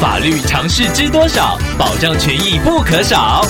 法律常识知多少？保障权益不可少。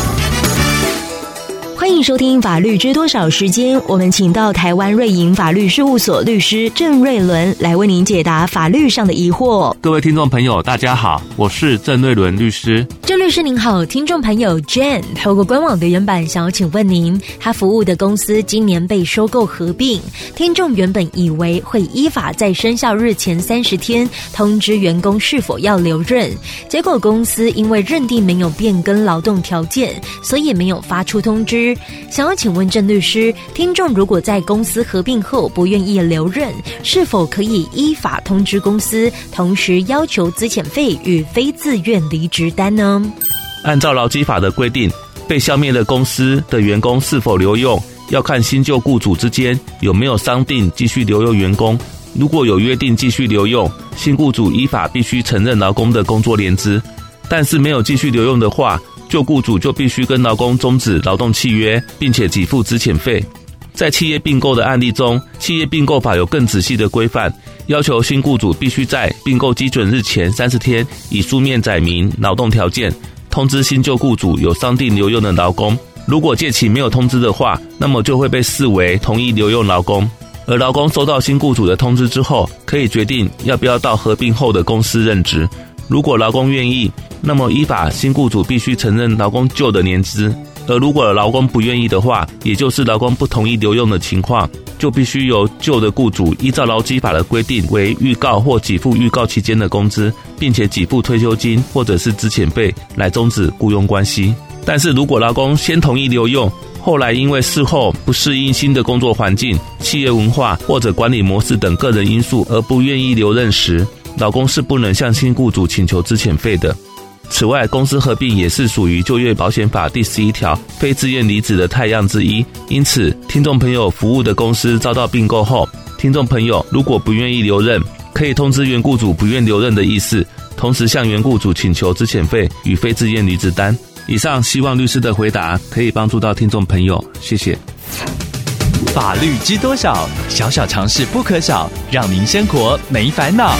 欢迎收听《法律知多少》时间，我们请到台湾瑞银法律事务所律师郑瑞伦来为您解答法律上的疑惑。各位听众朋友，大家好，我是郑瑞伦律师。郑律师您好，听众朋友 Jane 透过官网的原版想要请问您，他服务的公司今年被收购合并，听众原本以为会依法在生效日前三十天通知员工是否要留任，结果公司因为认定没有变更劳动条件，所以没有发出通知。想要请问郑律师，听众如果在公司合并后不愿意留任，是否可以依法通知公司，同时要求资遣费与非自愿离职单呢？按照劳基法的规定，被消灭的公司的员工是否留用，要看新旧雇主之间有没有商定继续留用员工。如果有约定继续留用，新雇主依法必须承认劳工的工作年资；但是没有继续留用的话，旧雇主就必须跟劳工终止劳动契约，并且给付资遣费。在企业并购的案例中，企业并购法有更仔细的规范，要求新雇主必须在并购基准日前三十天，以书面载明劳动条件，通知新旧雇主有商定留用的劳工。如果借期没有通知的话，那么就会被视为同意留用劳工。而劳工收到新雇主的通知之后，可以决定要不要到合并后的公司任职。如果劳工愿意，那么依法新雇主必须承认劳工旧的年资；而如果劳工不愿意的话，也就是劳工不同意留用的情况，就必须由旧的雇主依照劳基法的规定为预告或给付预告期间的工资，并且给付退休金或者是资遣费来终止雇佣关系。但是如果劳工先同意留用，后来因为事后不适应新的工作环境、企业文化或者管理模式等个人因素而不愿意留任时，老公是不能向新雇主请求资遣费的。此外，公司合并也是属于就业保险法第十一条非自愿离职的态样之一。因此，听众朋友服务的公司遭到并购后，听众朋友如果不愿意留任，可以通知原雇主不愿留任的意思，同时向原雇主请求资遣费与非自愿离职单。以上希望律师的回答可以帮助到听众朋友，谢谢。法律知多少？小小常识不可少，让您生活没烦恼。